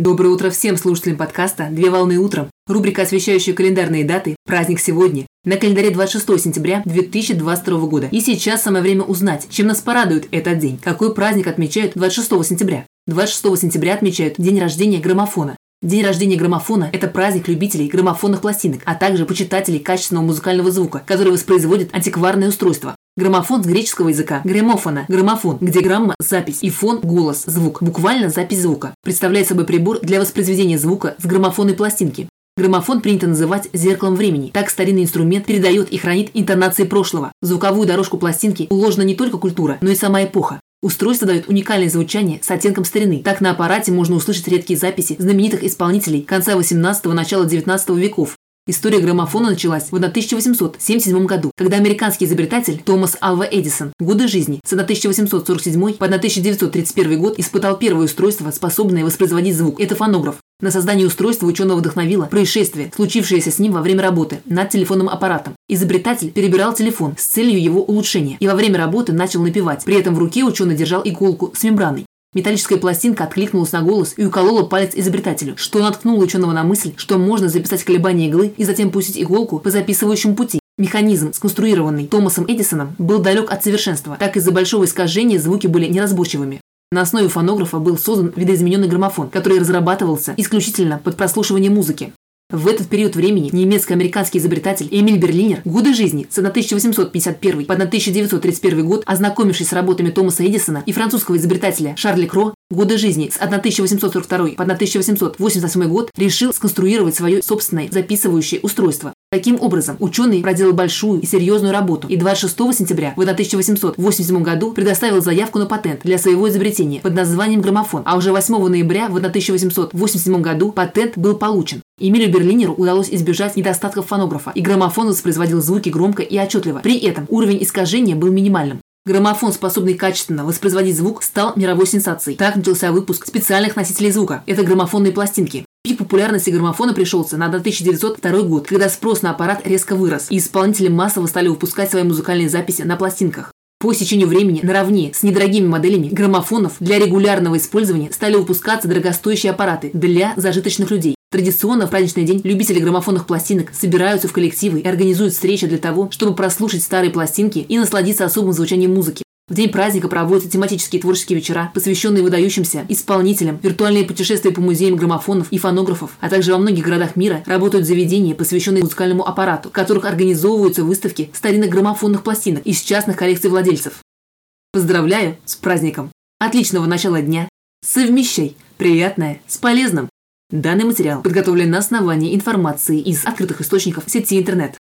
Доброе утро всем слушателям подкаста «Две волны утром». Рубрика, освещающая календарные даты «Праздник сегодня». На календаре 26 сентября 2022 года. И сейчас самое время узнать, чем нас порадует этот день. Какой праздник отмечают 26 сентября? 26 сентября отмечают день рождения граммофона. День рождения граммофона – это праздник любителей граммофонных пластинок, а также почитателей качественного музыкального звука, который воспроизводит антикварное устройство. Граммофон с греческого языка граммофона, граммофон, где грамма – запись и фон – голос, звук, буквально запись звука. Представляет собой прибор для воспроизведения звука с граммофонной пластинки. Граммофон принято называть зеркалом времени. Так старинный инструмент передает и хранит интонации прошлого. В звуковую дорожку пластинки уложена не только культура, но и сама эпоха. Устройство дает уникальное звучание с оттенком старины. Так на аппарате можно услышать редкие записи знаменитых исполнителей конца 18-го, начала 19 веков. История граммофона началась в 1877 году, когда американский изобретатель Томас Алва Эдисон годы жизни с 1847 по 1931 год испытал первое устройство, способное воспроизводить звук. Это фонограф. На создание устройства ученого вдохновило происшествие, случившееся с ним во время работы над телефонным аппаратом. Изобретатель перебирал телефон с целью его улучшения и во время работы начал напевать. При этом в руке ученый держал иголку с мембраной. Металлическая пластинка откликнулась на голос и уколола палец изобретателю, что наткнуло ученого на мысль, что можно записать колебания иглы и затем пустить иголку по записывающему пути. Механизм, сконструированный Томасом Эдисоном, был далек от совершенства, так из-за большого искажения звуки были неразборчивыми. На основе фонографа был создан видоизмененный граммофон, который разрабатывался исключительно под прослушивание музыки. В этот период времени немецко-американский изобретатель Эмиль Берлинер годы жизни с 1851 по 1931 год, ознакомившись с работами Томаса Эдисона и французского изобретателя Шарля Кро, годы жизни с 1842 по 1888 год, решил сконструировать свое собственное записывающее устройство. Таким образом, ученый проделал большую и серьезную работу и 26 сентября в 1887 году предоставил заявку на патент для своего изобретения под названием граммофон, а уже 8 ноября в 1887 году патент был получен. Эмилю Берлинеру удалось избежать недостатков фонографа, и граммофон воспроизводил звуки громко и отчетливо. При этом уровень искажения был минимальным. Граммофон, способный качественно воспроизводить звук, стал мировой сенсацией. Так начался выпуск специальных носителей звука. Это граммофонные пластинки. Популярности граммофона пришелся на 1902 год, когда спрос на аппарат резко вырос, и исполнители массово стали выпускать свои музыкальные записи на пластинках. По истечению времени наравне с недорогими моделями граммофонов для регулярного использования стали выпускаться дорогостоящие аппараты для зажиточных людей. Традиционно в праздничный день любители граммофонных пластинок собираются в коллективы и организуют встречи для того, чтобы прослушать старые пластинки и насладиться особым звучанием музыки. В день праздника проводятся тематические творческие вечера, посвященные выдающимся исполнителям, виртуальные путешествия по музеям граммофонов и фонографов, а также во многих городах мира работают заведения, посвященные музыкальному аппарату, в которых организовываются выставки старинных граммофонных пластинок из частных коллекций владельцев. Поздравляю с праздником! Отличного начала дня! Совмещай приятное с полезным! Данный материал подготовлен на основании информации из открытых источников сети интернет.